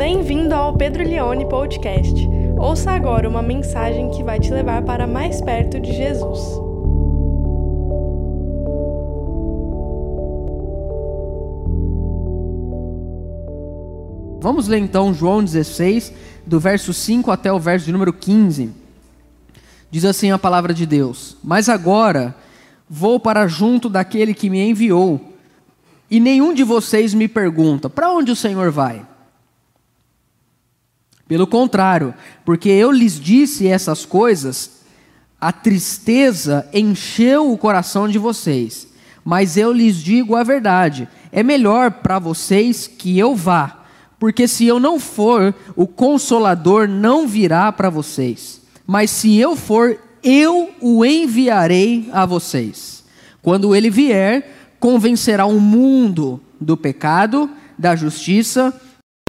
Bem-vindo ao Pedro Leone Podcast. Ouça agora uma mensagem que vai te levar para mais perto de Jesus. Vamos ler então João 16, do verso 5 até o verso de número 15. Diz assim a palavra de Deus: Mas agora vou para junto daquele que me enviou, e nenhum de vocês me pergunta: Para onde o Senhor vai? Pelo contrário, porque eu lhes disse essas coisas, a tristeza encheu o coração de vocês. Mas eu lhes digo a verdade: é melhor para vocês que eu vá, porque se eu não for, o consolador não virá para vocês mas se eu for, eu o enviarei a vocês. Quando ele vier, convencerá o mundo do pecado, da justiça,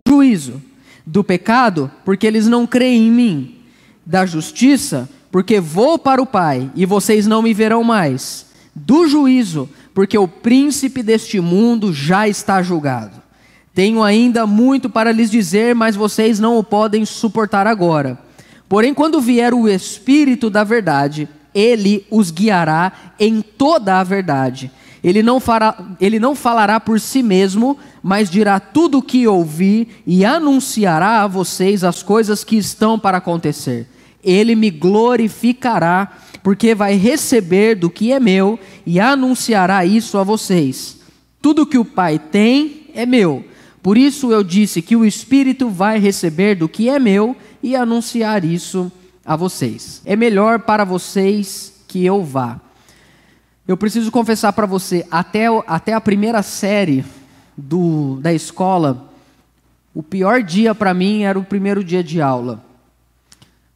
do juízo. Do pecado, porque eles não creem em mim. Da justiça, porque vou para o Pai e vocês não me verão mais. Do juízo, porque o príncipe deste mundo já está julgado. Tenho ainda muito para lhes dizer, mas vocês não o podem suportar agora. Porém, quando vier o Espírito da Verdade, ele os guiará em toda a verdade. Ele não, fará, ele não falará por si mesmo, mas dirá tudo o que ouvir e anunciará a vocês as coisas que estão para acontecer. Ele me glorificará, porque vai receber do que é meu e anunciará isso a vocês. Tudo que o Pai tem é meu. Por isso eu disse que o Espírito vai receber do que é meu e anunciar isso a vocês. É melhor para vocês que eu vá. Eu preciso confessar para você, até, até a primeira série do, da escola, o pior dia para mim era o primeiro dia de aula.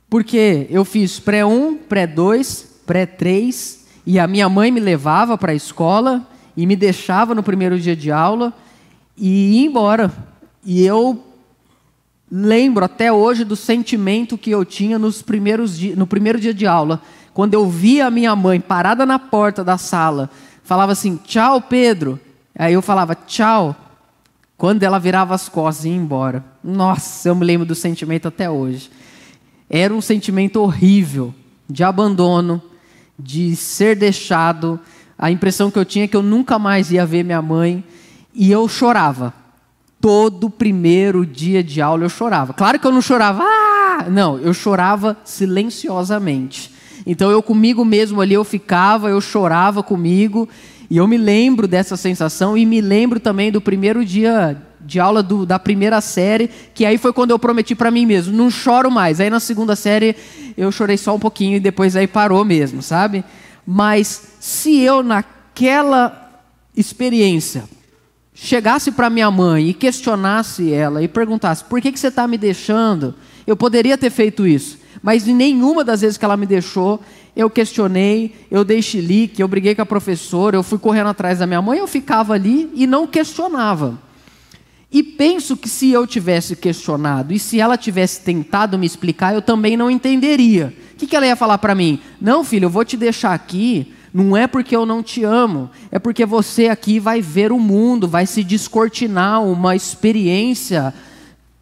Porque eu fiz pré-1, pré-2, pré-3, e a minha mãe me levava para a escola e me deixava no primeiro dia de aula e ia embora. E eu lembro até hoje do sentimento que eu tinha nos primeiros no primeiro dia de aula, quando eu via a minha mãe parada na porta da sala, falava assim: "Tchau, Pedro". Aí eu falava: "Tchau". Quando ela virava as costas e ia embora. Nossa, eu me lembro do sentimento até hoje. Era um sentimento horrível de abandono, de ser deixado. A impressão que eu tinha é que eu nunca mais ia ver minha mãe e eu chorava todo primeiro dia de aula eu chorava. Claro que eu não chorava, ah! não, eu chorava silenciosamente. Então eu comigo mesmo ali eu ficava, eu chorava comigo, e eu me lembro dessa sensação e me lembro também do primeiro dia de aula do, da primeira série, que aí foi quando eu prometi para mim mesmo, não choro mais. Aí na segunda série eu chorei só um pouquinho e depois aí parou mesmo, sabe? Mas se eu naquela experiência chegasse para minha mãe e questionasse ela e perguntasse: por que, que você está me deixando? Eu poderia ter feito isso, mas em nenhuma das vezes que ela me deixou, eu questionei, eu dei chilique, eu briguei com a professora, eu fui correndo atrás da minha mãe, eu ficava ali e não questionava. E penso que se eu tivesse questionado e se ela tivesse tentado me explicar, eu também não entenderia. O que, que ela ia falar para mim? Não, filho, eu vou te deixar aqui não é porque eu não te amo, é porque você aqui vai ver o mundo, vai se descortinar uma experiência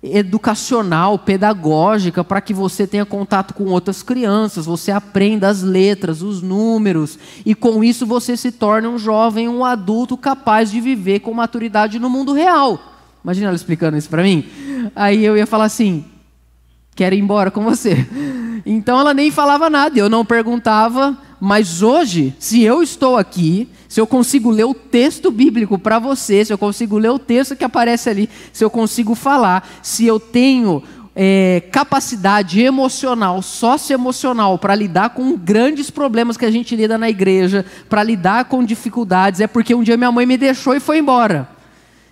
educacional, pedagógica, para que você tenha contato com outras crianças, você aprenda as letras, os números, e com isso você se torne um jovem, um adulto capaz de viver com maturidade no mundo real. Imagina ela explicando isso para mim. Aí eu ia falar assim: quero ir embora com você. Então ela nem falava nada, eu não perguntava, mas hoje, se eu estou aqui, se eu consigo ler o texto bíblico para você, se eu consigo ler o texto que aparece ali, se eu consigo falar, se eu tenho é, capacidade emocional, socioemocional, para lidar com grandes problemas que a gente lida na igreja, para lidar com dificuldades, é porque um dia minha mãe me deixou e foi embora.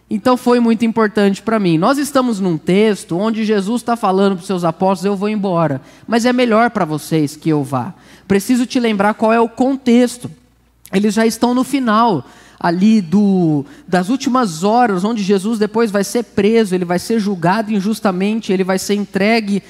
Então foi muito importante para mim. Nós estamos num texto onde Jesus está falando para os seus apóstolos: eu vou embora, mas é melhor para vocês que eu vá. Preciso te lembrar qual é o contexto. Eles já estão no final ali do, das últimas horas, onde Jesus depois vai ser preso, ele vai ser julgado injustamente, ele vai ser entregue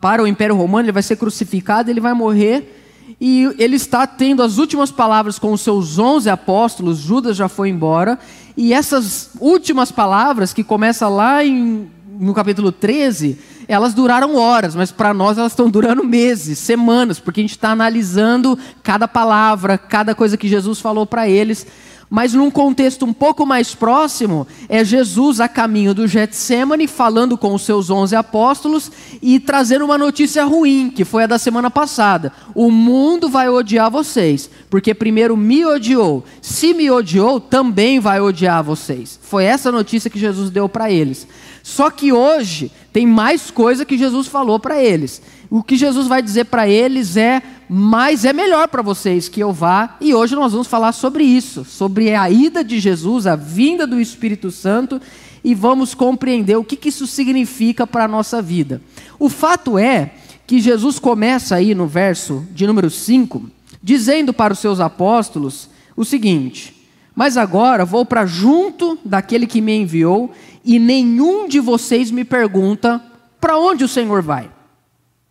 para o Império Romano, ele vai ser crucificado, ele vai morrer. E ele está tendo as últimas palavras com os seus onze apóstolos, Judas já foi embora, e essas últimas palavras, que começa lá em no capítulo 13, elas duraram horas, mas para nós elas estão durando meses, semanas, porque a gente está analisando cada palavra, cada coisa que Jesus falou para eles. Mas num contexto um pouco mais próximo, é Jesus a caminho do Getsemane, falando com os seus onze apóstolos e trazendo uma notícia ruim, que foi a da semana passada. O mundo vai odiar vocês, porque primeiro me odiou. Se me odiou, também vai odiar vocês. Foi essa notícia que Jesus deu para eles. Só que hoje tem mais coisa que Jesus falou para eles. O que Jesus vai dizer para eles é: mas é melhor para vocês que eu vá. E hoje nós vamos falar sobre isso, sobre a ida de Jesus, a vinda do Espírito Santo, e vamos compreender o que, que isso significa para a nossa vida. O fato é que Jesus começa aí no verso de número 5, dizendo para os seus apóstolos o seguinte: Mas agora vou para junto daquele que me enviou, e nenhum de vocês me pergunta para onde o Senhor vai.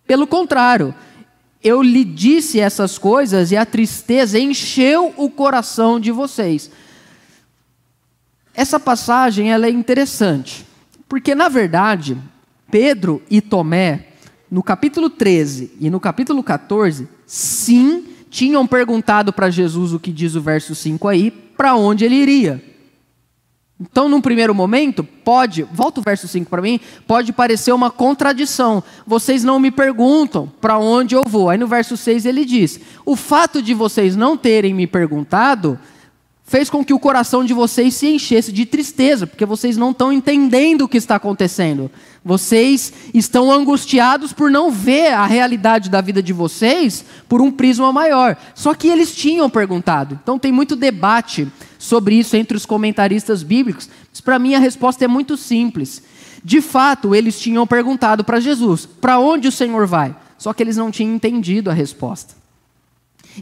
Pelo contrário, eu lhe disse essas coisas e a tristeza encheu o coração de vocês. Essa passagem ela é interessante, porque na verdade, Pedro e Tomé, no capítulo 13 e no capítulo 14, sim, tinham perguntado para Jesus o que diz o verso 5 aí, para onde ele iria. Então, num primeiro momento, pode, volta o verso 5 para mim, pode parecer uma contradição. Vocês não me perguntam para onde eu vou. Aí no verso 6 ele diz: O fato de vocês não terem me perguntado fez com que o coração de vocês se enchesse de tristeza, porque vocês não estão entendendo o que está acontecendo. Vocês estão angustiados por não ver a realidade da vida de vocês por um prisma maior. Só que eles tinham perguntado. Então tem muito debate sobre isso entre os comentaristas bíblicos. Mas para mim a resposta é muito simples. De fato, eles tinham perguntado para Jesus: para onde o Senhor vai? Só que eles não tinham entendido a resposta.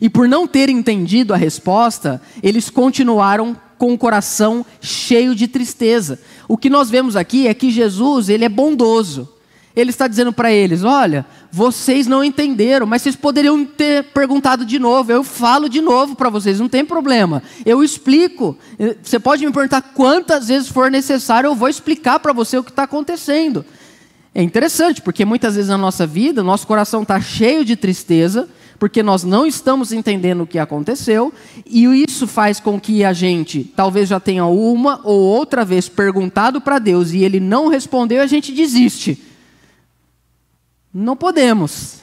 E por não ter entendido a resposta, eles continuaram com o coração cheio de tristeza. O que nós vemos aqui é que Jesus, ele é bondoso. Ele está dizendo para eles: "Olha, vocês não entenderam, mas vocês poderiam ter perguntado de novo. Eu falo de novo para vocês, não tem problema. Eu explico. Você pode me perguntar quantas vezes for necessário, eu vou explicar para você o que está acontecendo." É interessante, porque muitas vezes na nossa vida, nosso coração está cheio de tristeza, porque nós não estamos entendendo o que aconteceu, e isso faz com que a gente talvez já tenha uma ou outra vez perguntado para Deus e ele não respondeu, a gente desiste. Não podemos,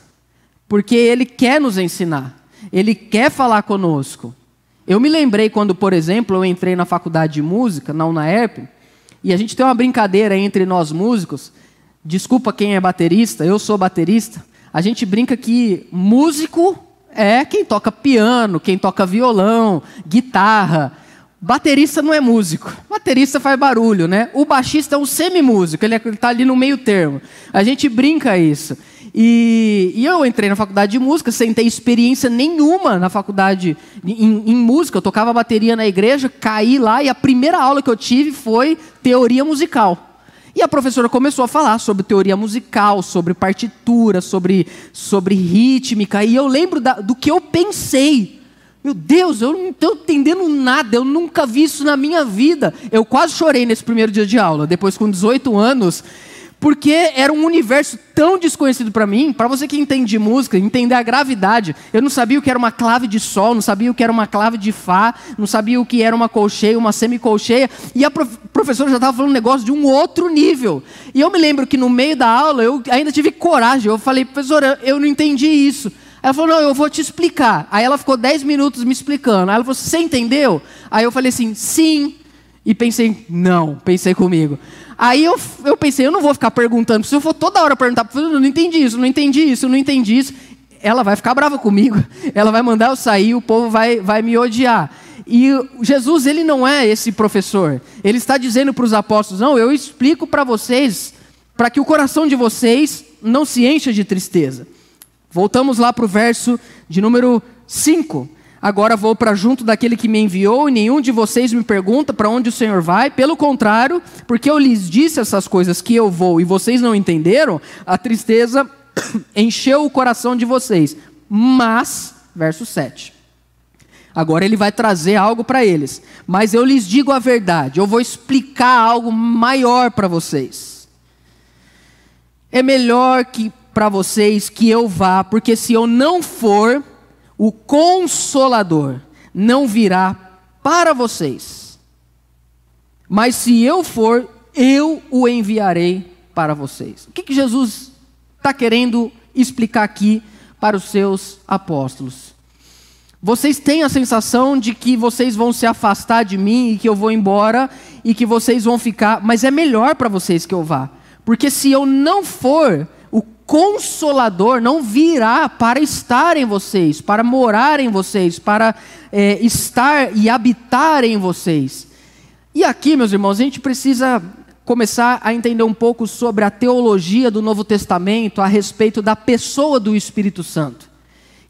porque ele quer nos ensinar, ele quer falar conosco. Eu me lembrei quando, por exemplo, eu entrei na faculdade de música, na UNAERP, e a gente tem uma brincadeira entre nós músicos. Desculpa quem é baterista, eu sou baterista. A gente brinca que músico é quem toca piano, quem toca violão, guitarra. Baterista não é músico. Baterista faz barulho, né? O baixista é um semimúsico, ele é, está ali no meio termo. A gente brinca isso. E, e, eu entrei na faculdade de música sem ter experiência nenhuma na faculdade em, em, música. Eu tocava bateria na igreja, caí lá e a primeira aula que eu tive foi teoria musical. E a professora começou a falar sobre teoria musical, sobre partitura, sobre, sobre rítmica, e eu lembro da, do que eu pensei. Meu Deus, eu não estou entendendo nada, eu nunca vi isso na minha vida. Eu quase chorei nesse primeiro dia de aula. Depois, com 18 anos, porque era um universo tão desconhecido para mim, para você que entende de música, entender a gravidade. Eu não sabia o que era uma clave de sol, não sabia o que era uma clave de fá, não sabia o que era uma colcheia, uma semicolcheia, e a prof professora já estava falando um negócio de um outro nível. E eu me lembro que no meio da aula eu ainda tive coragem, eu falei, professora, eu não entendi isso. Ela falou, não, eu vou te explicar. Aí ela ficou 10 minutos me explicando. Aí ela falou, você entendeu? Aí eu falei assim, sim. E pensei, não, pensei comigo. Aí eu, eu pensei, eu não vou ficar perguntando, se eu for toda hora perguntar, eu não entendi isso, não entendi isso, não entendi isso, ela vai ficar brava comigo, ela vai mandar eu sair, o povo vai, vai me odiar. E Jesus, ele não é esse professor. Ele está dizendo para os apóstolos: não, eu explico para vocês, para que o coração de vocês não se encha de tristeza. Voltamos lá para o verso de número 5. Agora vou para junto daquele que me enviou, e nenhum de vocês me pergunta para onde o Senhor vai. Pelo contrário, porque eu lhes disse essas coisas que eu vou e vocês não entenderam, a tristeza encheu o coração de vocês. Mas, verso 7. Agora ele vai trazer algo para eles. Mas eu lhes digo a verdade, eu vou explicar algo maior para vocês. é melhor que para vocês que eu vá, porque se eu não for, o consolador não virá para vocês. Mas se eu for, eu o enviarei para vocês. O que, que Jesus está querendo explicar aqui para os seus apóstolos? Vocês têm a sensação de que vocês vão se afastar de mim e que eu vou embora e que vocês vão ficar, mas é melhor para vocês que eu vá. Porque se eu não for, consolador não virá para estar em vocês, para morar em vocês, para é, estar e habitar em vocês. E aqui, meus irmãos, a gente precisa começar a entender um pouco sobre a teologia do Novo Testamento a respeito da pessoa do Espírito Santo,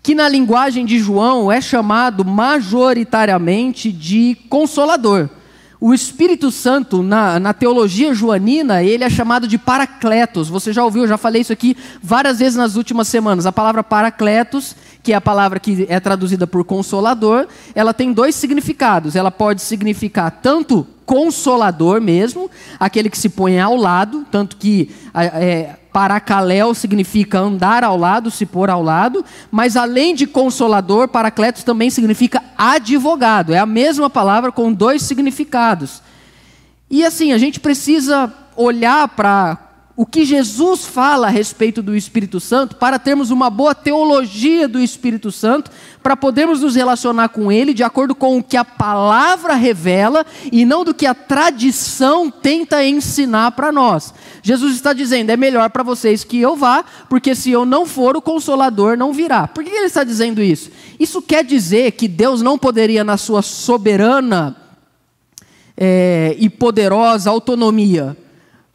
que na linguagem de João é chamado majoritariamente de consolador. O Espírito Santo, na, na, teologia joanina, ele é chamado de paracletos. Você já ouviu, eu já falei isso aqui várias vezes nas últimas semanas. A palavra paracletos, que é a palavra que é traduzida por consolador, ela tem dois significados. Ela pode significar tanto consolador mesmo, aquele que se põe ao lado, tanto que é, Paracaléu significa andar ao lado, se pôr ao lado, mas além de consolador, paracletos também significa advogado. É a mesma palavra com dois significados. E assim, a gente precisa olhar para o que Jesus fala a respeito do Espírito Santo, para termos uma boa teologia do Espírito Santo, para podermos nos relacionar com Ele de acordo com o que a palavra revela e não do que a tradição tenta ensinar para nós. Jesus está dizendo: é melhor para vocês que eu vá, porque se eu não for, o Consolador não virá. Por que ele está dizendo isso? Isso quer dizer que Deus não poderia, na sua soberana é, e poderosa autonomia,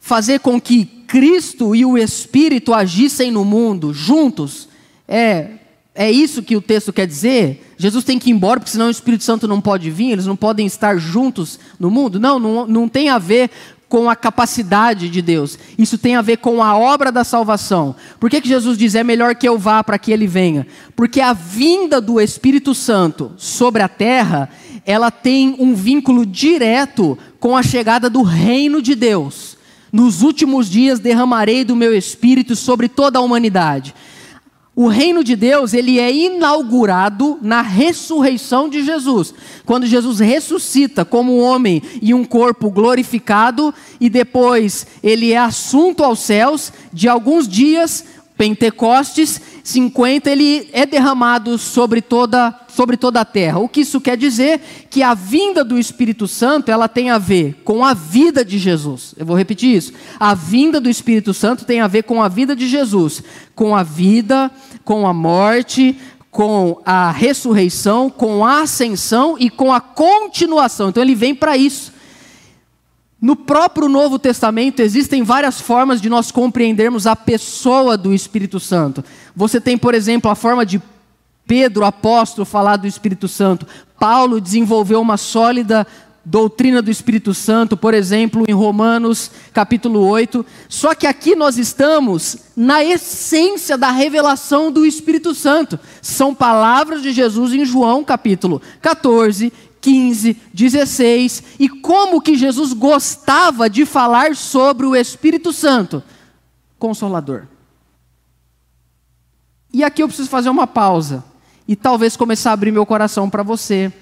fazer com que Cristo e o Espírito agissem no mundo juntos. É, é isso que o texto quer dizer? Jesus tem que ir embora, porque senão o Espírito Santo não pode vir, eles não podem estar juntos no mundo? Não, não, não tem a ver com a capacidade de Deus. Isso tem a ver com a obra da salvação. Por que, que Jesus diz é melhor que eu vá para que ele venha? Porque a vinda do Espírito Santo sobre a terra, ela tem um vínculo direto com a chegada do reino de Deus. Nos últimos dias derramarei do meu espírito sobre toda a humanidade. O reino de Deus, ele é inaugurado na ressurreição de Jesus. Quando Jesus ressuscita como um homem e um corpo glorificado e depois ele é assunto aos céus, de alguns dias Pentecostes 50 ele é derramado sobre toda, sobre toda a terra. O que isso quer dizer? Que a vinda do Espírito Santo ela tem a ver com a vida de Jesus. Eu vou repetir isso. A vinda do Espírito Santo tem a ver com a vida de Jesus, com a vida, com a morte, com a ressurreição, com a ascensão e com a continuação. Então ele vem para isso. No próprio Novo Testamento existem várias formas de nós compreendermos a pessoa do Espírito Santo. Você tem, por exemplo, a forma de Pedro, apóstolo, falar do Espírito Santo. Paulo desenvolveu uma sólida doutrina do Espírito Santo, por exemplo, em Romanos capítulo 8. Só que aqui nós estamos na essência da revelação do Espírito Santo. São palavras de Jesus em João capítulo 14, 15, 16, e como que Jesus gostava de falar sobre o Espírito Santo? Consolador. E aqui eu preciso fazer uma pausa e talvez começar a abrir meu coração para você,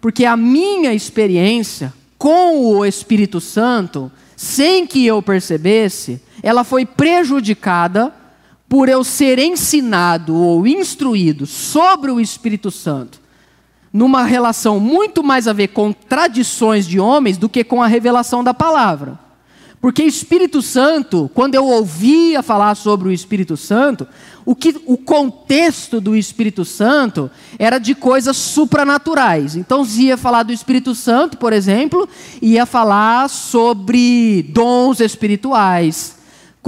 porque a minha experiência com o Espírito Santo, sem que eu percebesse, ela foi prejudicada por eu ser ensinado ou instruído sobre o Espírito Santo numa relação muito mais a ver com tradições de homens do que com a revelação da palavra. Porque Espírito Santo, quando eu ouvia falar sobre o Espírito Santo, o, que, o contexto do Espírito Santo era de coisas supranaturais. Então, se ia falar do Espírito Santo, por exemplo, ia falar sobre dons espirituais,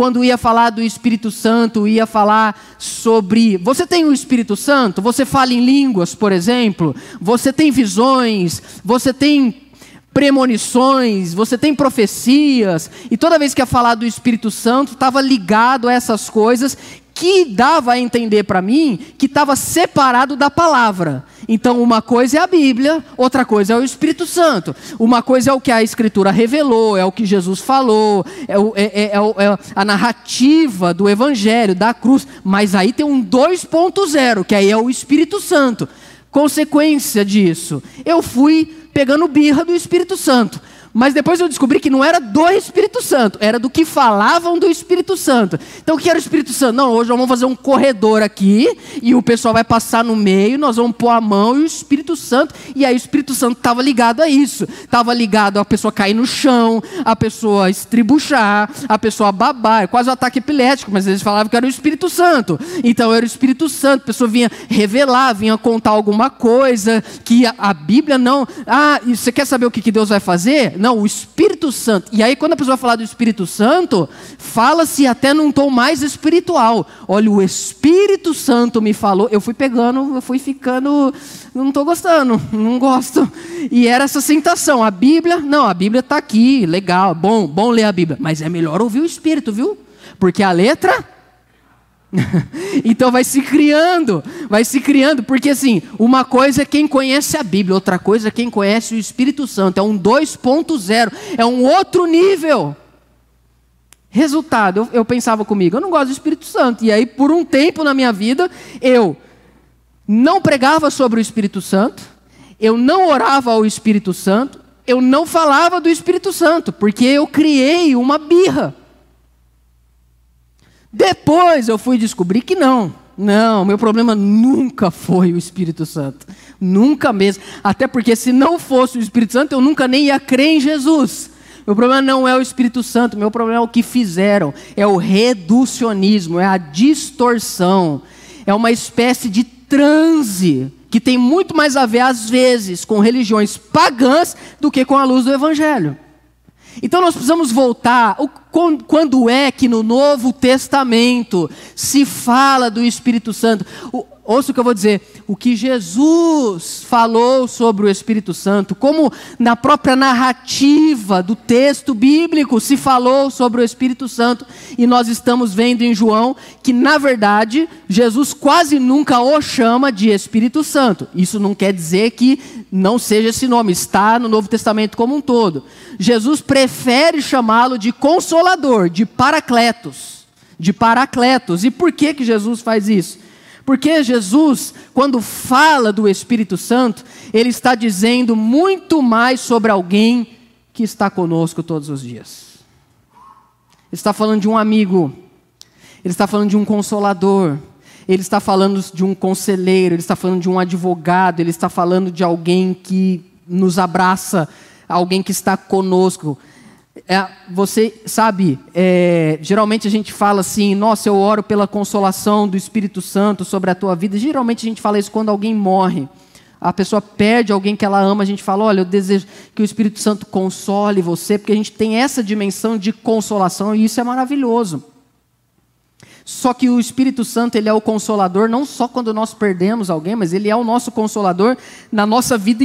quando ia falar do Espírito Santo, ia falar sobre. Você tem o Espírito Santo? Você fala em línguas, por exemplo? Você tem visões? Você tem premonições? Você tem profecias? E toda vez que ia falar do Espírito Santo, estava ligado a essas coisas que dava a entender para mim que estava separado da palavra. Então, uma coisa é a Bíblia, outra coisa é o Espírito Santo. Uma coisa é o que a Escritura revelou, é o que Jesus falou, é, o, é, é, é, é a narrativa do Evangelho, da cruz. Mas aí tem um 2.0, que aí é o Espírito Santo. Consequência disso, eu fui pegando birra do Espírito Santo. Mas depois eu descobri que não era do Espírito Santo, era do que falavam do Espírito Santo. Então o que era o Espírito Santo? Não, hoje nós vamos fazer um corredor aqui, e o pessoal vai passar no meio, nós vamos pôr a mão e o Espírito Santo. E aí o Espírito Santo estava ligado a isso. Estava ligado a pessoa cair no chão, a pessoa estribuchar, a pessoa babar. É quase um ataque epilético, mas eles falavam que era o Espírito Santo. Então era o Espírito Santo, a pessoa vinha revelar, vinha contar alguma coisa que a, a Bíblia não. Ah, você quer saber o que, que Deus vai fazer? Não, o Espírito Santo. E aí, quando a pessoa fala do Espírito Santo, fala-se até num tom mais espiritual. Olha, o Espírito Santo me falou. Eu fui pegando, eu fui ficando. Não estou gostando, não gosto. E era essa sensação. A Bíblia, não, a Bíblia está aqui, legal, bom, bom ler a Bíblia. Mas é melhor ouvir o Espírito, viu? Porque a letra então vai se criando, vai se criando, porque assim, uma coisa é quem conhece a Bíblia, outra coisa é quem conhece o Espírito Santo, é um 2.0, é um outro nível. Resultado, eu, eu, pensava comigo, eu não gosto do Espírito Santo, e aí por um tempo na minha vida, eu não pregava sobre o Espírito Santo, eu não orava ao Espírito Santo, eu não falava do Espírito Santo, porque eu criei uma birra. Depois eu fui descobrir que não. Não, meu problema nunca foi o Espírito Santo. Nunca mesmo. Até porque se não fosse o Espírito Santo, eu nunca nem ia crer em Jesus. Meu problema não é o Espírito Santo, meu problema é o que fizeram. É o reducionismo, é a distorção. É uma espécie de transe que tem muito mais a ver, às vezes, com religiões pagãs do que com a luz do Evangelho. Então nós precisamos voltar. Quando é que no Novo Testamento se fala do Espírito Santo? Ouça o que eu vou dizer. O que Jesus falou sobre o Espírito Santo, como na própria narrativa do texto bíblico se falou sobre o Espírito Santo, e nós estamos vendo em João que, na verdade, Jesus quase nunca o chama de Espírito Santo. Isso não quer dizer que não seja esse nome, está no Novo Testamento como um todo. Jesus prefere chamá-lo de consolador, de paracletos, de paracletos. E por que que Jesus faz isso? Porque Jesus, quando fala do Espírito Santo, ele está dizendo muito mais sobre alguém que está conosco todos os dias. Ele está falando de um amigo, ele está falando de um consolador, ele está falando de um conselheiro, ele está falando de um advogado, ele está falando de alguém que nos abraça, alguém que está conosco. É, você sabe, é, geralmente a gente fala assim, nossa, eu oro pela consolação do Espírito Santo sobre a tua vida. Geralmente a gente fala isso quando alguém morre. A pessoa perde alguém que ela ama, a gente fala, olha, eu desejo que o Espírito Santo console você, porque a gente tem essa dimensão de consolação e isso é maravilhoso. Só que o Espírito Santo, ele é o consolador não só quando nós perdemos alguém, mas ele é o nosso consolador na nossa vida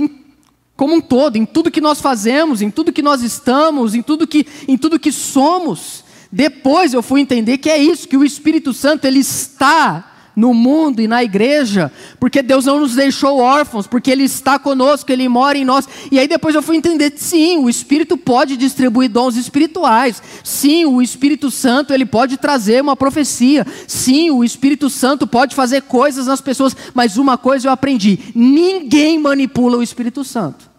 como um todo, em tudo que nós fazemos, em tudo que nós estamos, em tudo que, em tudo que somos. Depois eu fui entender que é isso, que o Espírito Santo ele está no mundo e na igreja, porque Deus não nos deixou órfãos, porque Ele está conosco, Ele mora em nós. E aí depois eu fui entender, sim, o Espírito pode distribuir dons espirituais. Sim, o Espírito Santo ele pode trazer uma profecia. Sim, o Espírito Santo pode fazer coisas nas pessoas. Mas uma coisa eu aprendi: ninguém manipula o Espírito Santo.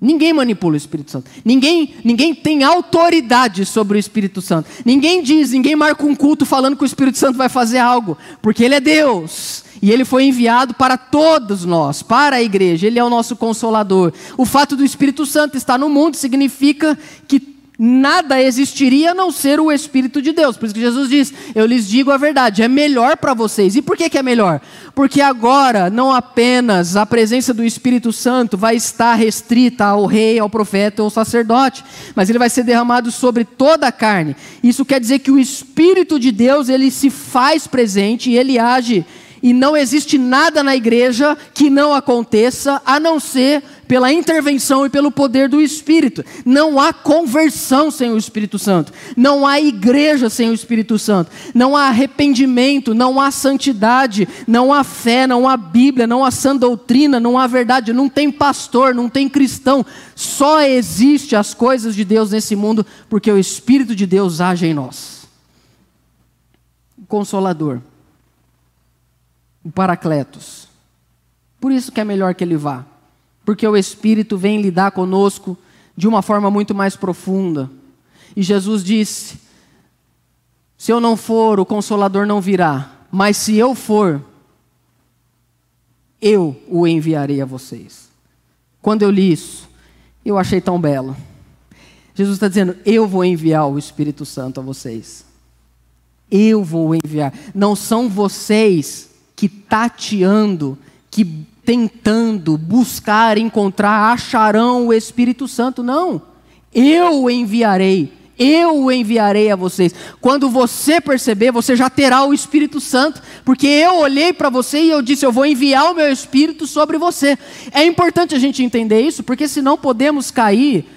Ninguém manipula o Espírito Santo. Ninguém, ninguém tem autoridade sobre o Espírito Santo. Ninguém diz, ninguém marca um culto falando que o Espírito Santo vai fazer algo, porque ele é Deus. E ele foi enviado para todos nós, para a igreja. Ele é o nosso consolador. O fato do Espírito Santo estar no mundo significa que nada existiria a não ser o Espírito de Deus. Por isso que Jesus diz: Eu lhes digo a verdade, é melhor para vocês. E por que, que é melhor? Porque agora não apenas a presença do Espírito Santo vai estar restrita ao rei, ao profeta ou ao sacerdote, mas ele vai ser derramado sobre toda a carne. Isso quer dizer que o Espírito de Deus ele se faz presente e ele age. E não existe nada na igreja que não aconteça, a não ser pela intervenção e pelo poder do Espírito. Não há conversão sem o Espírito Santo. Não há igreja sem o Espírito Santo. Não há arrependimento, não há santidade, não há fé, não há Bíblia, não há sã doutrina, não há verdade, não tem pastor, não tem cristão. Só existe as coisas de Deus nesse mundo porque o Espírito de Deus age em nós. O Consolador. O Paracletos. Por isso que é melhor que ele vá porque o Espírito vem lidar conosco de uma forma muito mais profunda. E Jesus disse: Se eu não for, o Consolador não virá, mas se eu for, eu o enviarei a vocês. Quando eu li isso, eu achei tão belo. Jesus está dizendo: Eu vou enviar o Espírito Santo a vocês. Eu vou enviar. Não são vocês que tateando, que tentando buscar, encontrar, acharão o Espírito Santo. Não. Eu o enviarei. Eu o enviarei a vocês. Quando você perceber, você já terá o Espírito Santo, porque eu olhei para você e eu disse: Eu vou enviar o meu Espírito sobre você. É importante a gente entender isso, porque senão podemos cair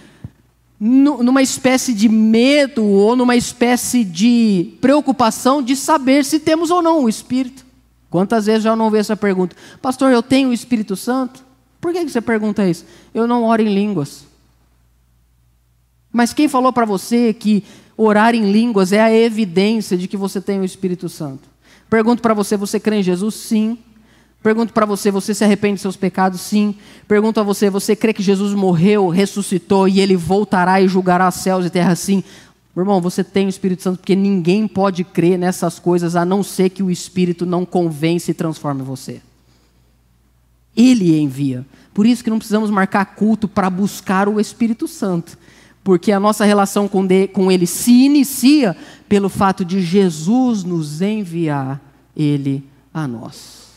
numa espécie de medo ou numa espécie de preocupação de saber se temos ou não o Espírito. Quantas vezes já não vi essa pergunta? Pastor, eu tenho o Espírito Santo? Por que você pergunta isso? Eu não oro em línguas. Mas quem falou para você que orar em línguas é a evidência de que você tem o Espírito Santo? Pergunto para você, você crê em Jesus? Sim. Pergunto para você, você se arrepende de seus pecados? Sim. Pergunto a você, você crê que Jesus morreu, ressuscitou e ele voltará e julgará céus e terra? Sim. Meu irmão, você tem o Espírito Santo porque ninguém pode crer nessas coisas a não ser que o Espírito não convence e transforme você. Ele envia. Por isso que não precisamos marcar culto para buscar o Espírito Santo. Porque a nossa relação com, Ele se inicia pelo fato de Jesus nos enviar Ele a nós.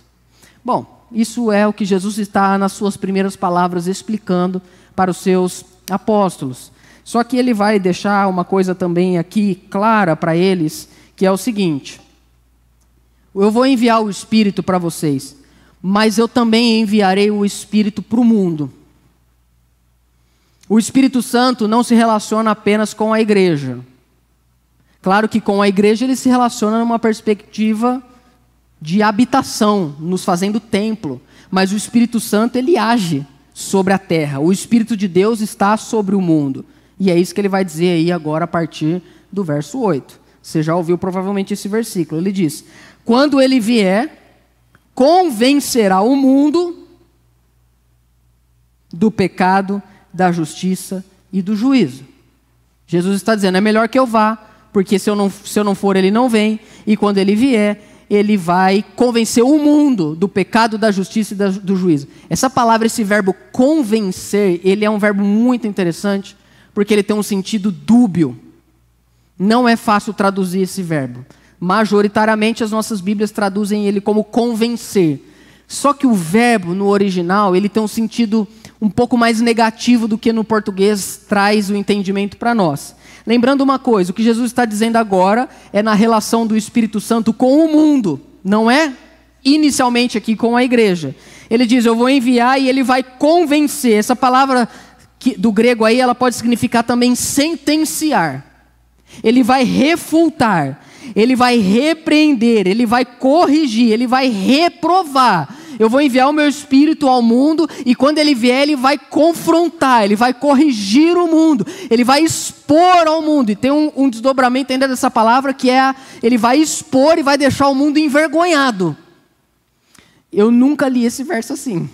Bom, isso é o que Jesus está nas suas primeiras palavras explicando para os seus apóstolos. Só que ele vai deixar uma coisa também aqui clara para eles, que é o seguinte: eu vou enviar o Espírito para vocês, mas eu também enviarei o Espírito para o mundo. O Espírito Santo não se relaciona apenas com a igreja. Claro que com a igreja ele se relaciona numa perspectiva de habitação, nos fazendo templo, mas o Espírito Santo ele age sobre a terra. O Espírito de Deus está sobre o mundo. E é isso que ele vai dizer aí agora a partir do verso 8. Você já ouviu provavelmente esse versículo. Ele diz: Quando ele vier, convencerá o mundo do pecado, da justiça e do juízo. Jesus está dizendo: é melhor que eu vá, porque se eu não, se eu não for, ele não vem, e quando ele vier, ele vai convencer o mundo do pecado, da justiça e do juízo. Essa palavra, esse verbo convencer, ele é um verbo muito interessante porque ele tem um sentido dúbio. Não é fácil traduzir esse verbo. Majoritariamente as nossas Bíblias traduzem ele como convencer. Só que o verbo no original, ele tem um sentido um pouco mais negativo do que no português traz o entendimento para nós. Lembrando uma coisa, o que Jesus está dizendo agora é na relação do Espírito Santo com o mundo, não é inicialmente aqui com a igreja. Ele diz: Eu vou enviar e ele vai convencer. Essa palavra que, do grego aí, ela pode significar também sentenciar. Ele vai refutar, ele vai repreender, ele vai corrigir, ele vai reprovar. Eu vou enviar o meu espírito ao mundo e quando ele vier, ele vai confrontar, ele vai corrigir o mundo, ele vai expor ao mundo. E tem um, um desdobramento ainda dessa palavra que é: a, ele vai expor e vai deixar o mundo envergonhado. Eu nunca li esse verso assim.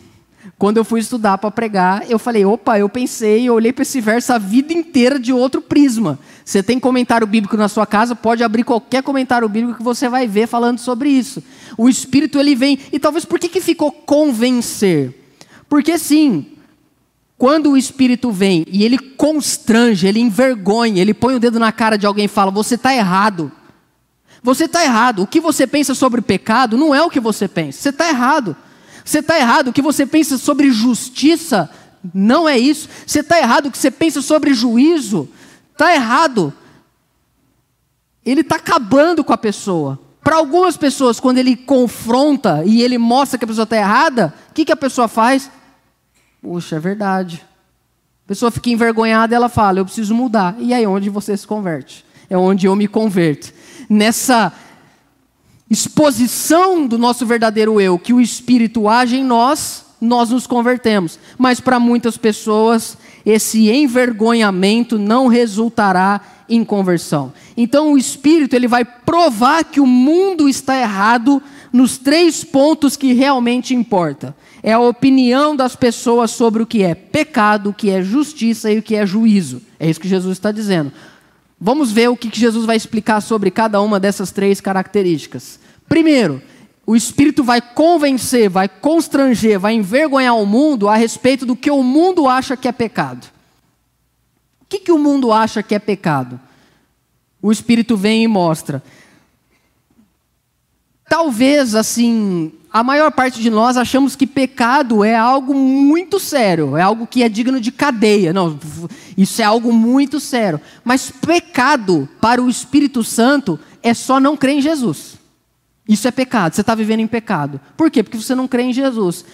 Quando eu fui estudar para pregar, eu falei: opa, eu pensei, eu olhei para esse verso a vida inteira de outro prisma. Você tem comentário bíblico na sua casa, pode abrir qualquer comentário bíblico que você vai ver falando sobre isso. O Espírito ele vem, e talvez por que, que ficou convencer? Porque sim, quando o Espírito vem e ele constrange, ele envergonha, ele põe o dedo na cara de alguém e fala: você está errado. Você está errado. O que você pensa sobre pecado não é o que você pensa. Você está errado. Você está errado. O que você pensa sobre justiça não é isso. Você está errado. O que você pensa sobre juízo está errado. Ele está acabando com a pessoa. Para algumas pessoas, quando ele confronta e ele mostra que a pessoa está errada, o que, que a pessoa faz? Puxa, é verdade. A pessoa fica envergonhada e ela fala: Eu preciso mudar. E aí, onde você se converte? É onde eu me converto. Nessa exposição do nosso verdadeiro eu, que o Espírito age em nós, nós nos convertemos. Mas para muitas pessoas, esse envergonhamento não resultará em conversão. Então o Espírito ele vai provar que o mundo está errado nos três pontos que realmente importa. É a opinião das pessoas sobre o que é pecado, o que é justiça e o que é juízo. É isso que Jesus está dizendo. Vamos ver o que Jesus vai explicar sobre cada uma dessas três características. Primeiro, o Espírito vai convencer, vai constranger, vai envergonhar o mundo a respeito do que o mundo acha que é pecado. O que, que o mundo acha que é pecado? O Espírito vem e mostra. Talvez, assim, a maior parte de nós achamos que pecado é algo muito sério, é algo que é digno de cadeia. Não, isso é algo muito sério. Mas pecado para o Espírito Santo é só não crer em Jesus. Isso é pecado, você está vivendo em pecado. Por quê? Porque você não crê em Jesus.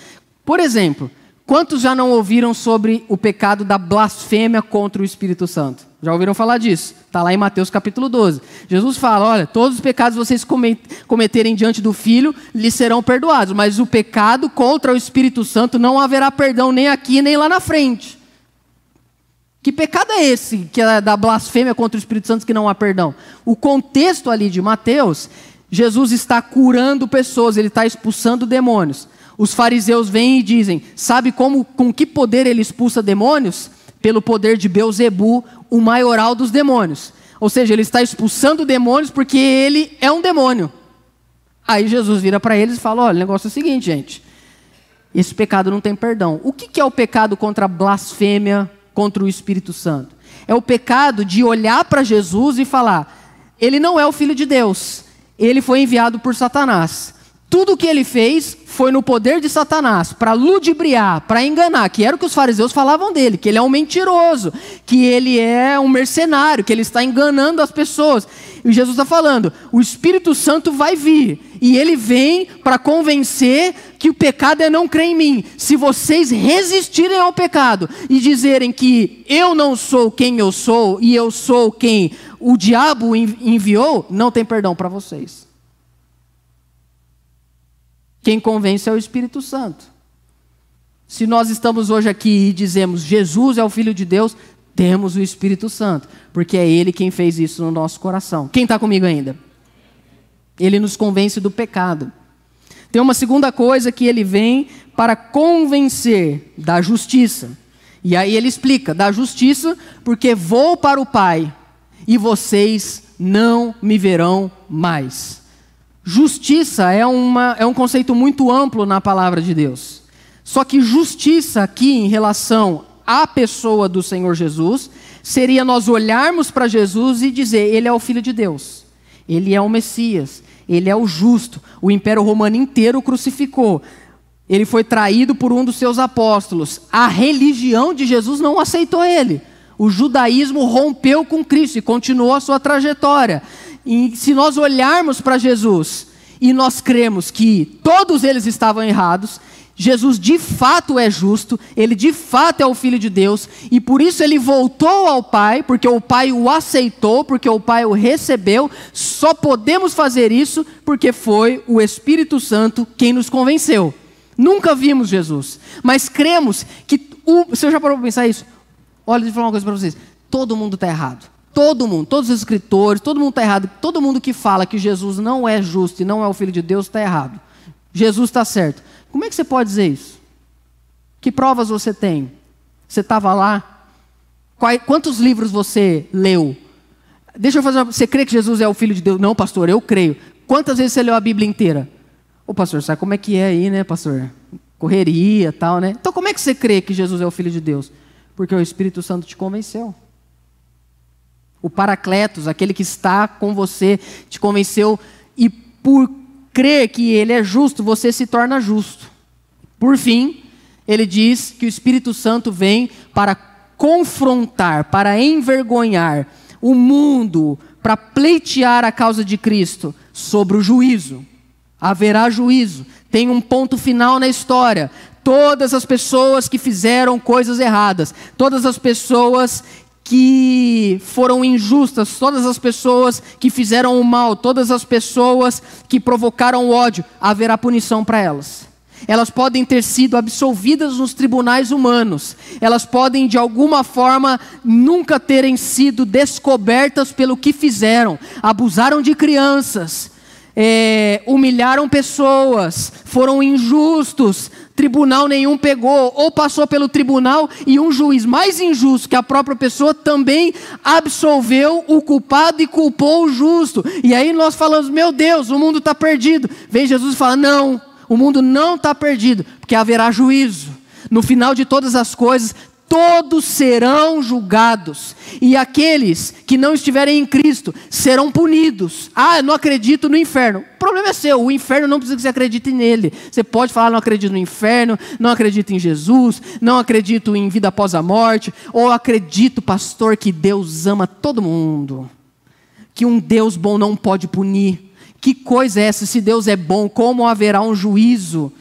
Por exemplo, quantos já não ouviram sobre o pecado da blasfêmia contra o Espírito Santo? Já ouviram falar disso? Está lá em Mateus capítulo 12. Jesus fala: olha, todos os pecados vocês cometerem diante do Filho lhes serão perdoados, mas o pecado contra o Espírito Santo não haverá perdão nem aqui nem lá na frente. Que pecado é esse que é da blasfêmia contra o Espírito Santo que não há perdão? O contexto ali de Mateus Jesus está curando pessoas, ele está expulsando demônios. Os fariseus vêm e dizem: Sabe como, com que poder ele expulsa demônios? Pelo poder de Beuzebu, o maioral dos demônios. Ou seja, ele está expulsando demônios porque ele é um demônio. Aí Jesus vira para eles e fala: Olha, o negócio é o seguinte, gente. Esse pecado não tem perdão. O que é o pecado contra a blasfêmia contra o Espírito Santo? É o pecado de olhar para Jesus e falar: Ele não é o filho de Deus ele foi enviado por Satanás. Tudo o que ele fez foi no poder de Satanás, para ludibriar, para enganar, que era o que os fariseus falavam dele, que ele é um mentiroso, que ele é um mercenário, que ele está enganando as pessoas. E Jesus está falando: o Espírito Santo vai vir, e ele vem para convencer que o pecado é não crer em mim. Se vocês resistirem ao pecado e dizerem que eu não sou quem eu sou e eu sou quem o diabo enviou, não tem perdão para vocês. Quem convence é o Espírito Santo. Se nós estamos hoje aqui e dizemos Jesus é o Filho de Deus, temos o Espírito Santo, porque é Ele quem fez isso no nosso coração. Quem está comigo ainda? Ele nos convence do pecado. Tem uma segunda coisa que ele vem para convencer da justiça. E aí ele explica: da justiça, porque vou para o Pai e vocês não me verão mais. Justiça é, uma, é um conceito muito amplo na palavra de Deus. Só que justiça aqui em relação à pessoa do Senhor Jesus seria nós olharmos para Jesus e dizer: Ele é o Filho de Deus, Ele é o Messias, Ele é o justo. O Império Romano inteiro o crucificou. Ele foi traído por um dos seus apóstolos. A religião de Jesus não aceitou ele. O judaísmo rompeu com Cristo e continuou a sua trajetória. E se nós olharmos para Jesus e nós cremos que todos eles estavam errados, Jesus de fato é justo, ele de fato é o Filho de Deus, e por isso ele voltou ao Pai, porque o Pai o aceitou, porque o Pai o recebeu. Só podemos fazer isso porque foi o Espírito Santo quem nos convenceu. Nunca vimos Jesus, mas cremos que. O, você já parou para pensar isso? Olha, deixa eu falar uma coisa para vocês. Todo mundo está errado. Todo mundo, todos os escritores, todo mundo está errado. Todo mundo que fala que Jesus não é justo e não é o Filho de Deus está errado. Jesus está certo. Como é que você pode dizer isso? Que provas você tem? Você estava lá? Quantos livros você leu? Deixa eu fazer uma... Você crê que Jesus é o Filho de Deus? Não, pastor, eu creio. Quantas vezes você leu a Bíblia inteira? Ô, pastor, sabe como é que é aí, né, pastor? Correria tal, né? Então, como é que você crê que Jesus é o Filho de Deus? Porque o Espírito Santo te convenceu. O Paracletos, aquele que está com você, te convenceu e por crer que ele é justo, você se torna justo. Por fim, ele diz que o Espírito Santo vem para confrontar, para envergonhar o mundo, para pleitear a causa de Cristo sobre o juízo. Haverá juízo. Tem um ponto final na história todas as pessoas que fizeram coisas erradas, todas as pessoas que foram injustas, todas as pessoas que fizeram o mal, todas as pessoas que provocaram ódio, haverá punição para elas. Elas podem ter sido absolvidas nos tribunais humanos, elas podem de alguma forma nunca terem sido descobertas pelo que fizeram, abusaram de crianças, é, humilharam pessoas, foram injustos, tribunal nenhum pegou, ou passou pelo tribunal e um juiz mais injusto que a própria pessoa também absolveu o culpado e culpou o justo. E aí nós falamos, meu Deus, o mundo está perdido. Vem Jesus e fala: não, o mundo não está perdido, porque haverá juízo. No final de todas as coisas, todos serão julgados, e aqueles que não estiverem em Cristo serão punidos. Ah, eu não acredito no inferno. O problema é seu, o inferno não precisa que você acredite nele. Você pode falar, não acredito no inferno, não acredito em Jesus, não acredito em vida após a morte, ou acredito, pastor, que Deus ama todo mundo, que um Deus bom não pode punir. Que coisa é essa? Se Deus é bom, como haverá um juízo?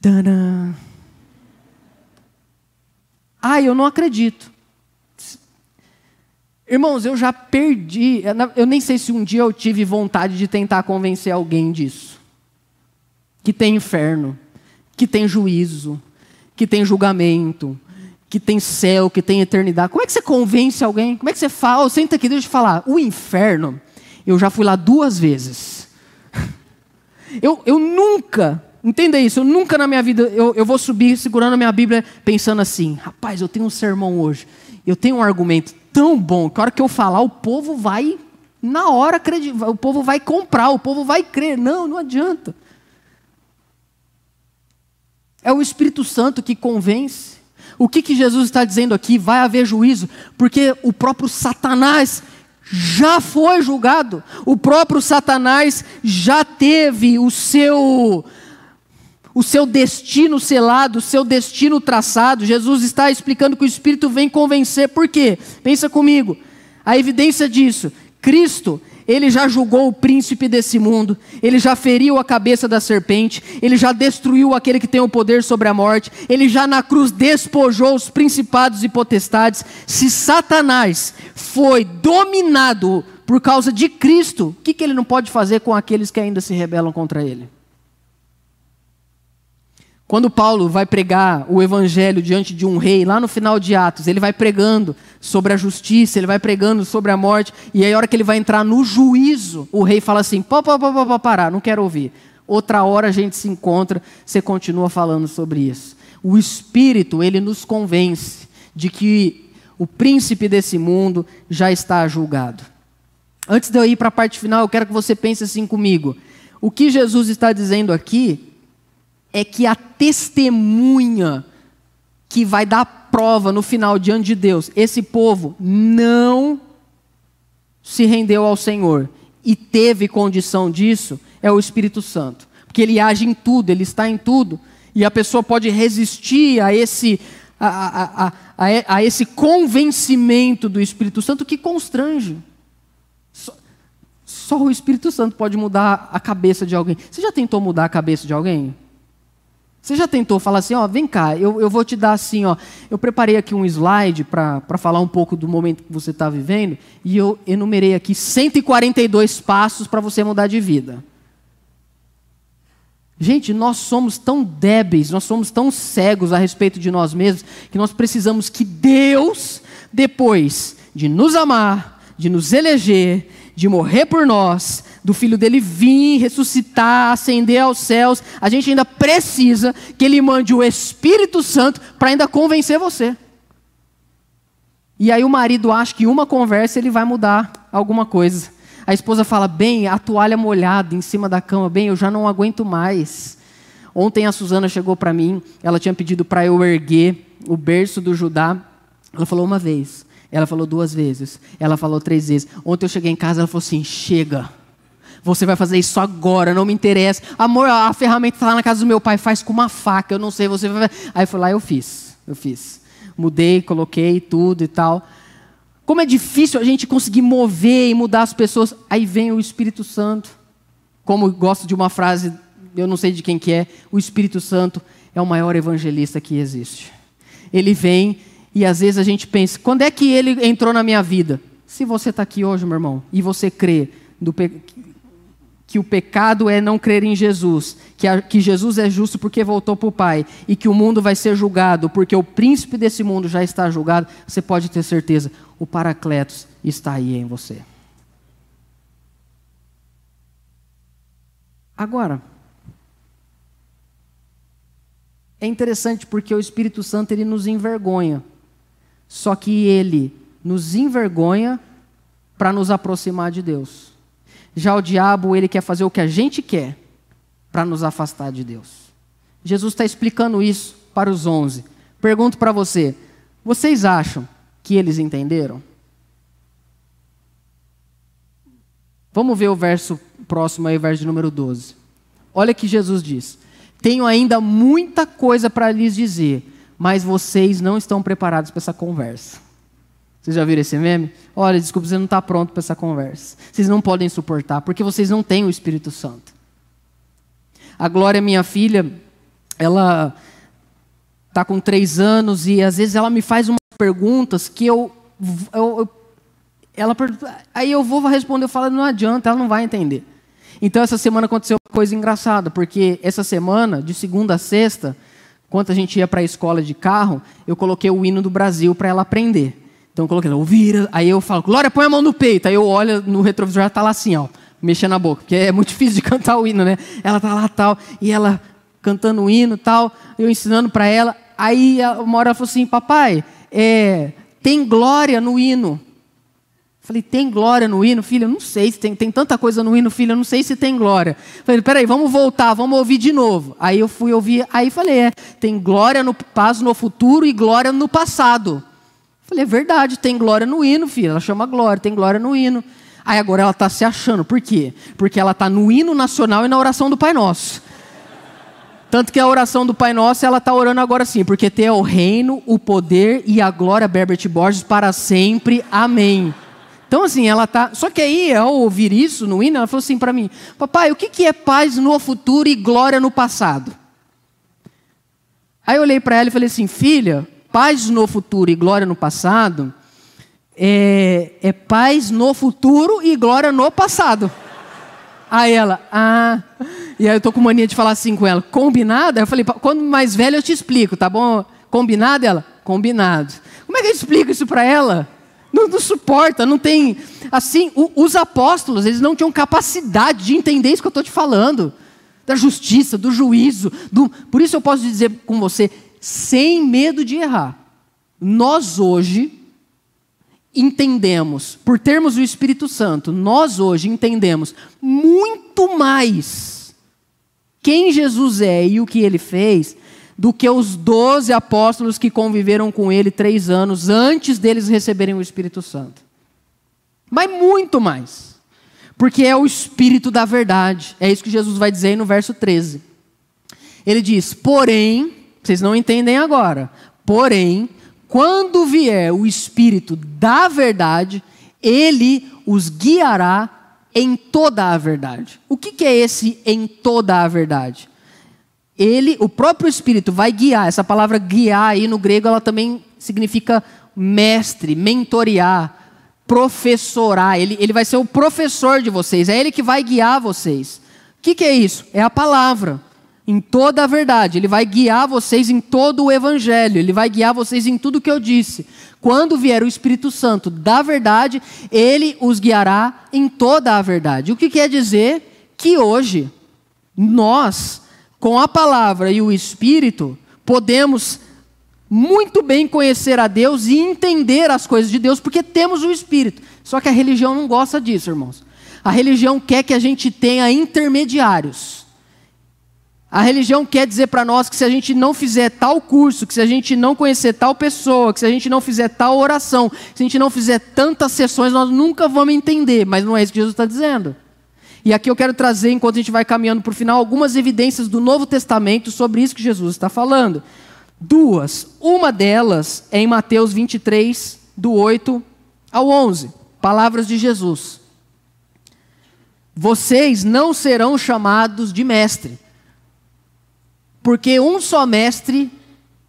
Tadã. Ah, eu não acredito. Irmãos, eu já perdi. Eu nem sei se um dia eu tive vontade de tentar convencer alguém disso. Que tem inferno, que tem juízo, que tem julgamento, que tem céu, que tem eternidade. Como é que você convence alguém? Como é que você fala? Oh, senta aqui, deixa eu te falar. O inferno, eu já fui lá duas vezes. Eu, eu nunca Entenda isso, eu nunca na minha vida, eu, eu vou subir segurando a minha Bíblia pensando assim, rapaz, eu tenho um sermão hoje, eu tenho um argumento tão bom, que a hora que eu falar, o povo vai, na hora, acreditar, o povo vai comprar, o povo vai crer. Não, não adianta. É o Espírito Santo que convence. O que, que Jesus está dizendo aqui? Vai haver juízo, porque o próprio Satanás já foi julgado, o próprio Satanás já teve o seu o seu destino selado, o seu destino traçado. Jesus está explicando que o Espírito vem convencer. Por quê? Pensa comigo. A evidência disso: Cristo, ele já julgou o príncipe desse mundo, ele já feriu a cabeça da serpente, ele já destruiu aquele que tem o poder sobre a morte, ele já na cruz despojou os principados e potestades. Se Satanás foi dominado por causa de Cristo, o que, que ele não pode fazer com aqueles que ainda se rebelam contra ele? Quando Paulo vai pregar o evangelho diante de um rei, lá no final de Atos, ele vai pregando sobre a justiça, ele vai pregando sobre a morte, e aí a hora que ele vai entrar no juízo, o rei fala assim: pô, pô, pô, pô, pô parar, não quero ouvir. Outra hora a gente se encontra, você continua falando sobre isso. O Espírito, ele nos convence de que o príncipe desse mundo já está julgado. Antes de eu ir para a parte final, eu quero que você pense assim comigo. O que Jesus está dizendo aqui é que a testemunha que vai dar prova no final diante de Deus, esse povo não se rendeu ao Senhor e teve condição disso, é o Espírito Santo. Porque ele age em tudo, ele está em tudo, e a pessoa pode resistir a esse, a, a, a, a esse convencimento do Espírito Santo que constrange. Só, só o Espírito Santo pode mudar a cabeça de alguém. Você já tentou mudar a cabeça de alguém? Você já tentou falar assim, ó, vem cá, eu, eu vou te dar assim, ó, eu preparei aqui um slide para falar um pouco do momento que você está vivendo, e eu enumerei aqui 142 passos para você mudar de vida. Gente, nós somos tão débeis, nós somos tão cegos a respeito de nós mesmos, que nós precisamos que Deus, depois de nos amar, de nos eleger, de morrer por nós, do filho dele vir, ressuscitar, ascender aos céus, a gente ainda precisa que ele mande o Espírito Santo para ainda convencer você. E aí o marido acha que uma conversa ele vai mudar alguma coisa. A esposa fala: "Bem, a toalha molhada em cima da cama, bem, eu já não aguento mais". Ontem a Suzana chegou para mim, ela tinha pedido para eu erguer o berço do Judá. Ela falou uma vez, ela falou duas vezes, ela falou três vezes. Ontem eu cheguei em casa, ela falou assim: "Chega". Você vai fazer isso agora, não me interessa. Amor, a ferramenta está lá na casa do meu pai, faz com uma faca, eu não sei, você vai. Aí foi lá eu fiz, eu fiz. Mudei, coloquei tudo e tal. Como é difícil a gente conseguir mover e mudar as pessoas. Aí vem o Espírito Santo. Como gosto de uma frase eu não sei de quem que é, o Espírito Santo é o maior evangelista que existe. Ele vem e às vezes a gente pensa, quando é que ele entrou na minha vida? Se você está aqui hoje, meu irmão, e você crê do, que o pecado é não crer em Jesus, que, a, que Jesus é justo porque voltou para o Pai, e que o mundo vai ser julgado porque o príncipe desse mundo já está julgado, você pode ter certeza, o Paracletos está aí em você. Agora, é interessante porque o Espírito Santo ele nos envergonha, só que ele nos envergonha para nos aproximar de Deus. Já o diabo, ele quer fazer o que a gente quer para nos afastar de Deus. Jesus está explicando isso para os onze. Pergunto para você: vocês acham que eles entenderam? Vamos ver o verso próximo aí, verso número 12. Olha que Jesus diz: Tenho ainda muita coisa para lhes dizer, mas vocês não estão preparados para essa conversa. Vocês já viram esse meme? Olha, desculpa, você não está pronto para essa conversa. Vocês não podem suportar, porque vocês não têm o Espírito Santo. A Glória, minha filha, ela está com três anos e às vezes ela me faz umas perguntas que eu, eu, eu ela aí eu vou responder, eu falo, não adianta, ela não vai entender. Então essa semana aconteceu uma coisa engraçada, porque essa semana, de segunda a sexta, quando a gente ia para a escola de carro, eu coloquei o hino do Brasil para ela aprender. Então eu coloquei, ouvir, aí eu falo, Glória, põe a mão no peito. Aí eu olho no retrovisor, ela tá lá assim, ó, mexendo na boca, porque é muito difícil de cantar o hino, né? Ela tá lá tal, e ela cantando o hino tal, eu ensinando para ela. Aí uma hora ela falou assim, papai, é, tem glória no hino. Falei, tem glória no hino, filho? Eu não sei se tem, tem tanta coisa no hino, filho, eu não sei se tem glória. Falei, peraí, vamos voltar, vamos ouvir de novo. Aí eu fui ouvir, aí falei, é, tem glória no paz no futuro e glória no passado. Falei, é verdade, tem glória no hino, filha. Ela chama glória, tem glória no hino. Aí agora ela está se achando. Por quê? Porque ela está no hino nacional e na oração do Pai Nosso. Tanto que a oração do Pai Nosso, ela está orando agora assim, porque tem o reino, o poder e a glória, Berbert Borges, para sempre. Amém. Então, assim, ela tá. Só que aí, ao ouvir isso no hino, ela falou assim para mim: Papai, o que, que é paz no futuro e glória no passado? Aí eu olhei para ela e falei assim: Filha, paz no futuro e glória no passado, é, é paz no futuro e glória no passado. Aí ela, ah. E aí eu tô com mania de falar assim com ela, combinado? Aí eu falei, quando mais velho eu te explico, tá bom? Combinado? Ela, combinado. Como é que eu explico isso para ela? Não, não, suporta, não tem. Assim, o, os apóstolos, eles não tinham capacidade de entender isso que eu estou te falando. Da justiça, do juízo. Do... Por isso eu posso dizer com você: sem medo de errar. Nós hoje entendemos, por termos o Espírito Santo, nós hoje entendemos muito mais quem Jesus é e o que ele fez do que os doze apóstolos que conviveram com ele três anos antes deles receberem o Espírito Santo. Mas muito mais. Porque é o Espírito da verdade. É isso que Jesus vai dizer no verso 13. Ele diz: Porém, vocês não entendem agora. Porém, quando vier o Espírito da verdade, ele os guiará em toda a verdade. O que, que é esse em toda a verdade? Ele, o próprio Espírito, vai guiar. Essa palavra guiar aí no grego, ela também significa mestre, mentorear, professorar. Ele, ele vai ser o professor de vocês. É ele que vai guiar vocês. O que, que é isso? É a palavra em toda a verdade. Ele vai guiar vocês em todo o evangelho. Ele vai guiar vocês em tudo que eu disse. Quando vier o Espírito Santo da verdade, ele os guiará em toda a verdade. O que quer dizer que hoje nós, com a palavra e o Espírito, podemos muito bem conhecer a Deus e entender as coisas de Deus, porque temos o Espírito. Só que a religião não gosta disso, irmãos. A religião quer que a gente tenha intermediários. A religião quer dizer para nós que se a gente não fizer tal curso, que se a gente não conhecer tal pessoa, que se a gente não fizer tal oração, se a gente não fizer tantas sessões, nós nunca vamos entender. Mas não é isso que Jesus está dizendo. E aqui eu quero trazer, enquanto a gente vai caminhando para o final, algumas evidências do Novo Testamento sobre isso que Jesus está falando. Duas. Uma delas é em Mateus 23, do 8 ao 11. Palavras de Jesus. Vocês não serão chamados de mestre porque um só mestre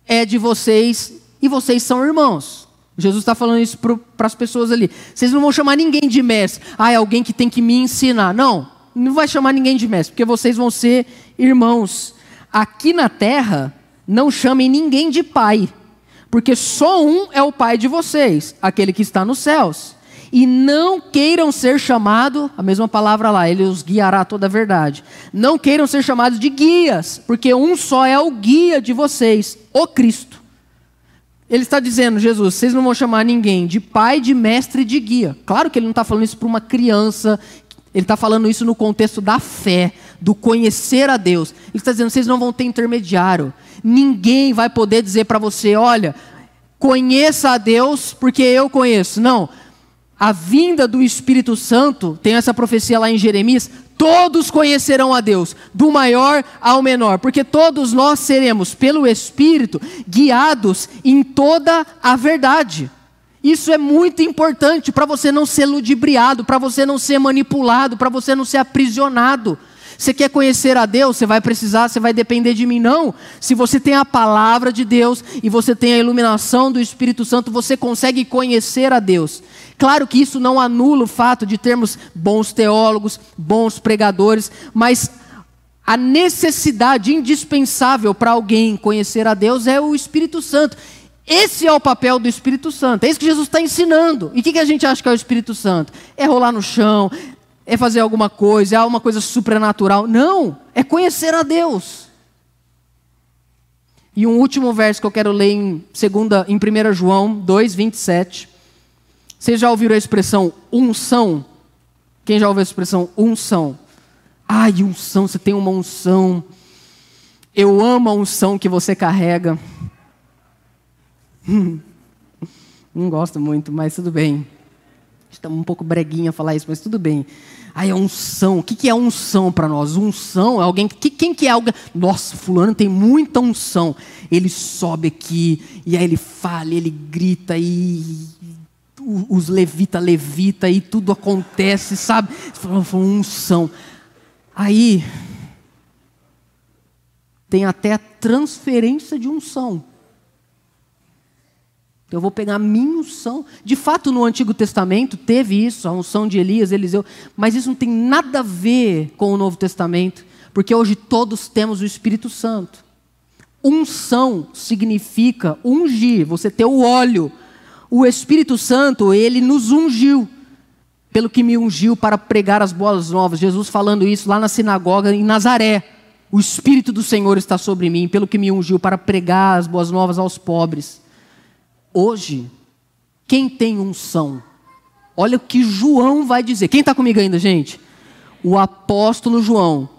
é de vocês e vocês são irmãos. Jesus está falando isso para as pessoas ali. Vocês não vão chamar ninguém de mestre. Ah, é alguém que tem que me ensinar. Não, não vai chamar ninguém de mestre, porque vocês vão ser irmãos. Aqui na terra, não chamem ninguém de pai, porque só um é o pai de vocês, aquele que está nos céus. E não queiram ser chamados, a mesma palavra lá, ele os guiará toda a verdade. Não queiram ser chamados de guias, porque um só é o guia de vocês, o Cristo. Ele está dizendo, Jesus, vocês não vão chamar ninguém de pai, de mestre, de guia. Claro que ele não está falando isso para uma criança, ele está falando isso no contexto da fé, do conhecer a Deus. Ele está dizendo, vocês não vão ter intermediário. Ninguém vai poder dizer para você, olha, conheça a Deus porque eu conheço. Não. A vinda do Espírito Santo, tem essa profecia lá em Jeremias, todos conhecerão a Deus, do maior ao menor, porque todos nós seremos, pelo Espírito, guiados em toda a verdade. Isso é muito importante para você não ser ludibriado, para você não ser manipulado, para você não ser aprisionado. Você quer conhecer a Deus? Você vai precisar, você vai depender de mim, não. Se você tem a palavra de Deus e você tem a iluminação do Espírito Santo, você consegue conhecer a Deus. Claro que isso não anula o fato de termos bons teólogos, bons pregadores, mas a necessidade indispensável para alguém conhecer a Deus é o Espírito Santo. Esse é o papel do Espírito Santo. É isso que Jesus está ensinando. E o que, que a gente acha que é o Espírito Santo? É rolar no chão, é fazer alguma coisa, é uma coisa supranatural. Não, é conhecer a Deus. E um último verso que eu quero ler em, segunda, em 1 João 2, 27. Vocês já ouviram a expressão unção? Quem já ouviu a expressão unção? Ai, unção, você tem uma unção. Eu amo a unção que você carrega. Não gosto muito, mas tudo bem. Está um pouco breguinha falar isso, mas tudo bem. É unção. O que, que é unção para nós? Unção é alguém que. Quem que é alguém? Nossa, fulano tem muita unção. Ele sobe aqui, e aí ele fala, ele grita, e os levita, levita, e tudo acontece, sabe? Falou, unção. Aí tem até a transferência de unção. Eu vou pegar a minha unção. De fato, no Antigo Testamento teve isso, a unção de Elias, Eliseu, mas isso não tem nada a ver com o Novo Testamento, porque hoje todos temos o Espírito Santo. Unção significa ungir, você ter o óleo. O Espírito Santo, ele nos ungiu, pelo que me ungiu para pregar as boas novas. Jesus falando isso lá na sinagoga em Nazaré. O Espírito do Senhor está sobre mim, pelo que me ungiu para pregar as boas novas aos pobres. Hoje, quem tem unção? Olha o que João vai dizer. Quem está comigo ainda, gente? O apóstolo João.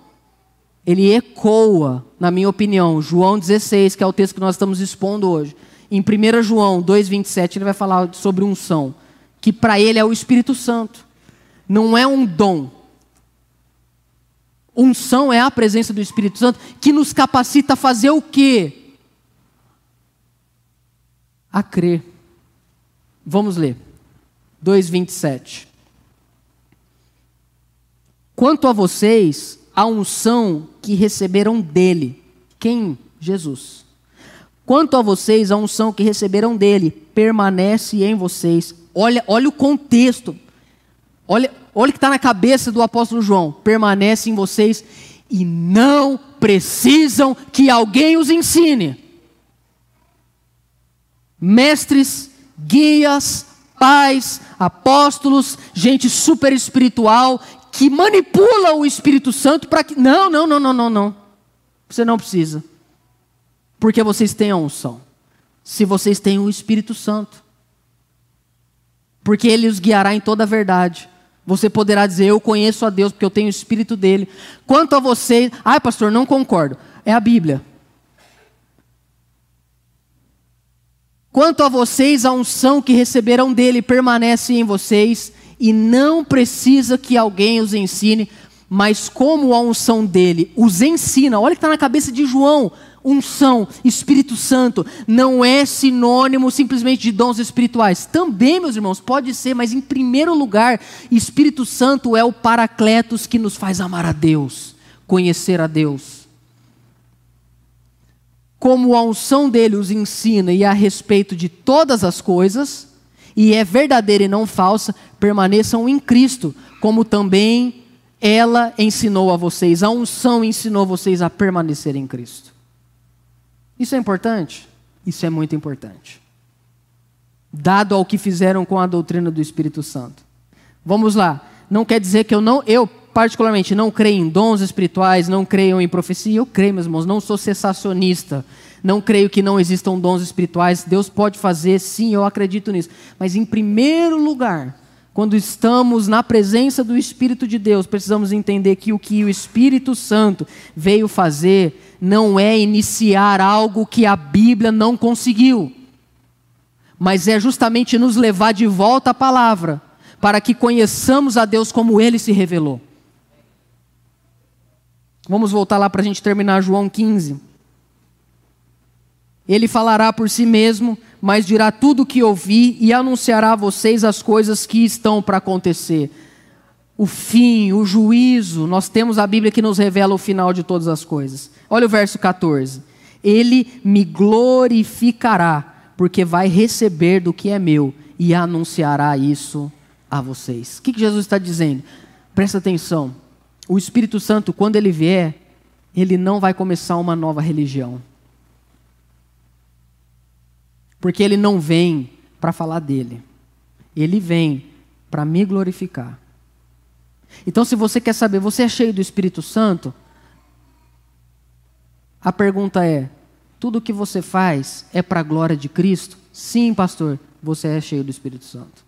Ele ecoa, na minha opinião, João 16, que é o texto que nós estamos expondo hoje. Em 1 João 2,27, ele vai falar sobre unção, que para ele é o Espírito Santo. Não é um dom. Unção é a presença do Espírito Santo que nos capacita a fazer o quê? a crer. Vamos ler. 2:27. Quanto a vocês, a unção que receberam dele, quem? Jesus. Quanto a vocês, a unção que receberam dele permanece em vocês. Olha, olha o contexto. Olha, olha o que está na cabeça do apóstolo João. Permanece em vocês e não precisam que alguém os ensine mestres, guias, pais, apóstolos, gente super espiritual que manipula o Espírito Santo para que. Não, não, não, não, não, não. Você não precisa. Porque vocês têm a unção. Se vocês têm o Espírito Santo. Porque ele os guiará em toda a verdade. Você poderá dizer: Eu conheço a Deus porque eu tenho o Espírito dele. Quanto a vocês. Ai, pastor, não concordo. É a Bíblia. Quanto a vocês, a unção que receberam dele permanece em vocês e não precisa que alguém os ensine, mas como a unção dele os ensina, olha que está na cabeça de João, unção, Espírito Santo, não é sinônimo simplesmente de dons espirituais. Também, meus irmãos, pode ser, mas em primeiro lugar, Espírito Santo é o paracletos que nos faz amar a Deus, conhecer a Deus. como a unção dele os ensina e a respeito de todas as coisas, e é verdadeira e não falsa, permaneçam em Cristo, como também ela ensinou a vocês, a unção ensinou vocês a permanecer em Cristo. Isso é importante? Isso é muito importante. Dado ao que fizeram com a doutrina do Espírito Santo. Vamos lá. Não quer dizer que eu não, eu particularmente não creio em dons espirituais, não creio em profecia. Eu creio, meus irmãos, não sou cessacionista. Não creio que não existam dons espirituais. Deus pode fazer, sim, eu acredito nisso. Mas em primeiro lugar, quando estamos na presença do Espírito de Deus, precisamos entender que o que o Espírito Santo veio fazer não é iniciar algo que a Bíblia não conseguiu, mas é justamente nos levar de volta à palavra, para que conheçamos a Deus como ele se revelou. Vamos voltar lá para a gente terminar João 15. Ele falará por si mesmo, mas dirá tudo o que ouvi e anunciará a vocês as coisas que estão para acontecer. O fim, o juízo, nós temos a Bíblia que nos revela o final de todas as coisas. Olha o verso 14. Ele me glorificará, porque vai receber do que é meu e anunciará isso a vocês. O que Jesus está dizendo? Presta atenção o Espírito Santo, quando ele vier, ele não vai começar uma nova religião. Porque ele não vem para falar dele. Ele vem para me glorificar. Então, se você quer saber, você é cheio do Espírito Santo? A pergunta é: tudo o que você faz é para a glória de Cristo? Sim, pastor, você é cheio do Espírito Santo.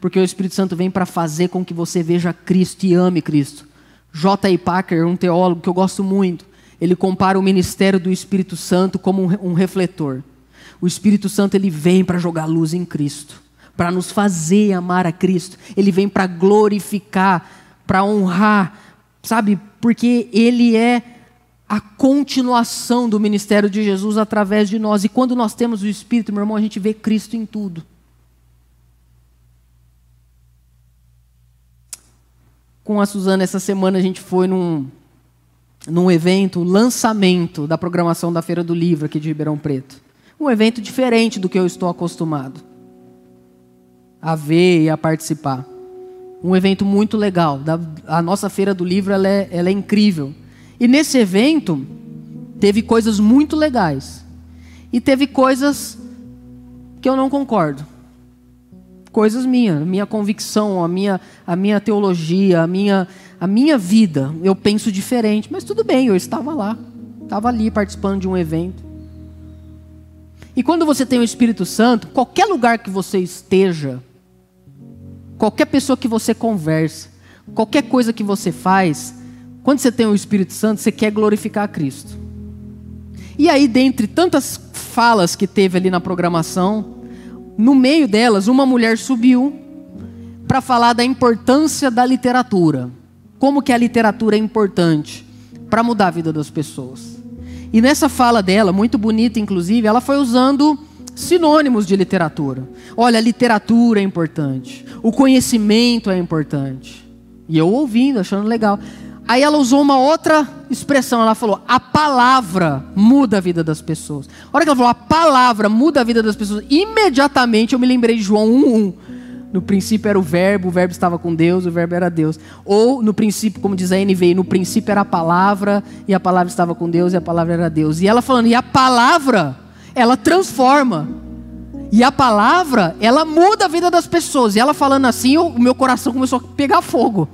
Porque o Espírito Santo vem para fazer com que você veja Cristo e ame Cristo. J.I. Packer, um teólogo que eu gosto muito, ele compara o ministério do Espírito Santo como um, refletor. O Espírito Santo ele vem para jogar luz em Cristo, para nos fazer amar a Cristo. Ele vem para glorificar, para honrar, sabe? Porque ele é a continuação do ministério de Jesus através de nós. E quando nós temos o Espírito, meu irmão, a gente vê Cristo em tudo. com a Suzana essa semana a gente foi num, num evento, lançamento da programação da Feira do Livro aqui de Ribeirão Preto. Um evento diferente do que eu estou acostumado a ver e a participar. Um evento muito legal. A nossa Feira do Livro ela é, ela é incrível. E nesse evento teve coisas muito legais. E teve coisas que eu não concordo coisas minhas, minha convicção, a minha, a minha teologia, a minha, a minha vida. Eu penso diferente, mas tudo bem, eu estava lá, estava ali participando de um evento. E quando você tem o Espírito Santo, qualquer lugar que você esteja, qualquer pessoa que você converse, qualquer coisa que você faz, quando você tem o Espírito Santo, você quer glorificar a Cristo. E aí, dentre tantas falas que teve ali na programação, no meio delas, uma mulher subiu para falar da importância da literatura. Como que a literatura é importante para mudar a vida das pessoas. E nessa fala dela, muito bonita inclusive, ela foi usando sinônimos de literatura. Olha, a literatura é importante, o conhecimento é importante. E eu ouvindo, achando legal. Aí ela usou uma outra expressão, ela falou: a palavra muda a vida das pessoas. A hora que ela falou, a palavra muda a vida das pessoas, imediatamente eu me lembrei de João 1,1. No princípio era o verbo, o verbo estava com Deus, o verbo era Deus. Ou no princípio, como diz a NVI, no princípio era a palavra, e a palavra estava com Deus, e a palavra era Deus. E ela falando, e a palavra, ela transforma. E a palavra, ela muda a vida das pessoas. E ela falando assim, o meu coração começou a pegar fogo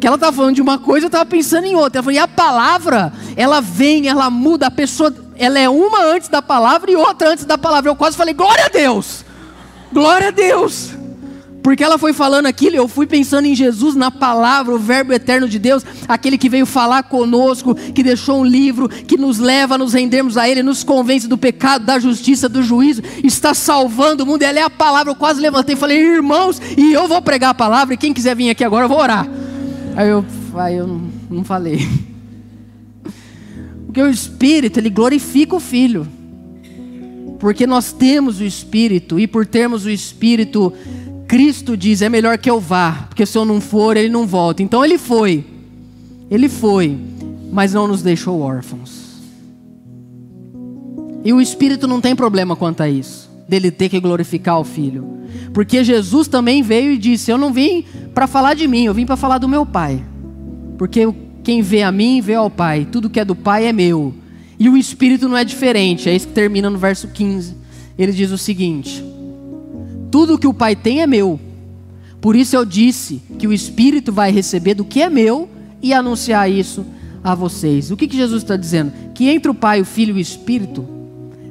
que ela estava falando de uma coisa, eu estava pensando em outra. Ela falou, e a palavra, ela vem, ela muda, a pessoa, ela é uma antes da palavra e outra antes da palavra. Eu quase falei, glória a Deus! Glória a Deus! Porque ela foi falando aquilo, eu fui pensando em Jesus, na palavra, o Verbo eterno de Deus, aquele que veio falar conosco, que deixou um livro que nos leva a nos rendermos a Ele, nos convence do pecado, da justiça, do juízo, está salvando o mundo, ela é a palavra. Eu quase levantei e falei, irmãos, e eu vou pregar a palavra, e quem quiser vir aqui agora, eu vou orar. Aí eu, aí eu não, não falei. Porque o Espírito, ele glorifica o Filho. Porque nós temos o Espírito, e por termos o Espírito, Cristo diz: é melhor que eu vá, porque se eu não for, ele não volta. Então ele foi, ele foi, mas não nos deixou órfãos. E o Espírito não tem problema quanto a isso, dele ter que glorificar o Filho. Porque Jesus também veio e disse: Eu não vim para falar de mim, eu vim para falar do meu Pai. Porque quem vê a mim, vê ao Pai. Tudo que é do Pai é meu. E o Espírito não é diferente. É isso que termina no verso 15. Ele diz o seguinte: Tudo que o Pai tem é meu. Por isso eu disse que o Espírito vai receber do que é meu e anunciar isso a vocês. O que, que Jesus está dizendo? Que entre o Pai, o Filho e o Espírito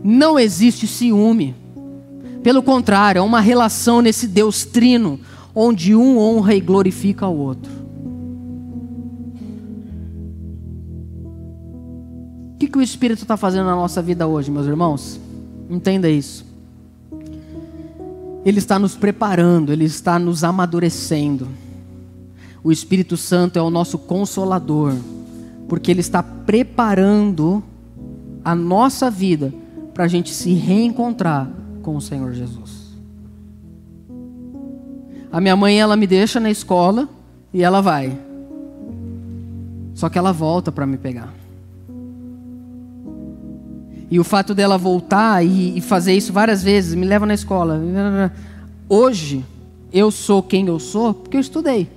não existe ciúme. Pelo contrário, é uma relação nesse Deus trino, onde um honra e glorifica o outro. O que, que o Espírito está fazendo na nossa vida hoje, meus irmãos? Entenda isso. Ele está nos preparando, Ele está nos amadurecendo. O Espírito Santo é o nosso consolador, porque Ele está preparando a nossa vida para a gente se reencontrar com o Senhor Jesus. A minha mãe, ela me deixa na escola e ela vai. Só que ela volta para me pegar. E o fato dela voltar e, e fazer isso várias vezes, me leva na escola. Hoje, eu sou quem eu sou porque eu estudei.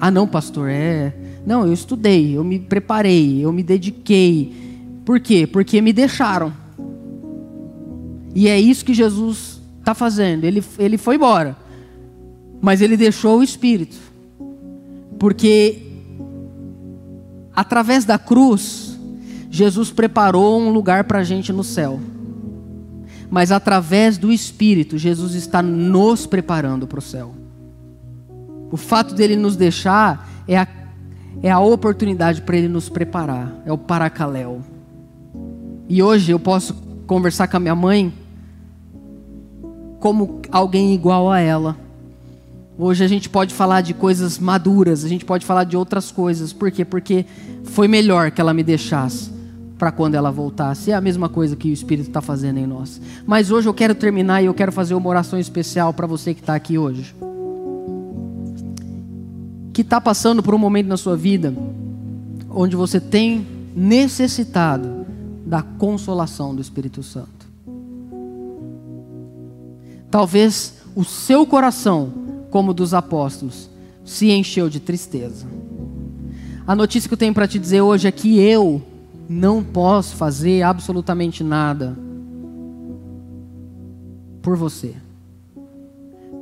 Ah, não, pastor, é. Não, eu estudei, eu me preparei, eu me dediquei. Por quê? Porque me deixaram. E é isso que Jesus está fazendo. Ele, ele foi embora, mas ele deixou o Espírito. Porque através da cruz, Jesus preparou um lugar para a gente no céu. Mas através do Espírito, Jesus está nos preparando para o céu. O fato dele nos deixar é a, é a oportunidade para ele nos preparar, é o paracaléu. E hoje eu posso conversar com a minha mãe como alguém igual a ela. Hoje a gente pode falar de coisas maduras, a gente pode falar de outras coisas. Por quê? Porque foi melhor que ela me deixasse para quando ela voltasse. É a mesma coisa que o Espírito está fazendo em nós. Mas hoje eu quero terminar e eu quero fazer uma oração especial para você que está aqui hoje. Que está passando por um momento na sua vida onde você tem necessitado da consolação do Espírito Santo. Talvez o seu coração, como dos apóstolos, se encheu de tristeza. A notícia que eu tenho para te dizer hoje é que eu não posso fazer absolutamente nada por você.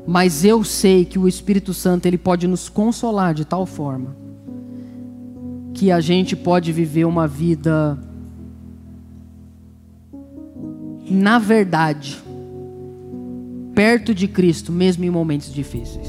Mas eu sei que o Espírito Santo ele pode nos consolar de tal forma que a gente pode viver uma vida na verdade perto de Cristo, mesmo em momentos difíceis.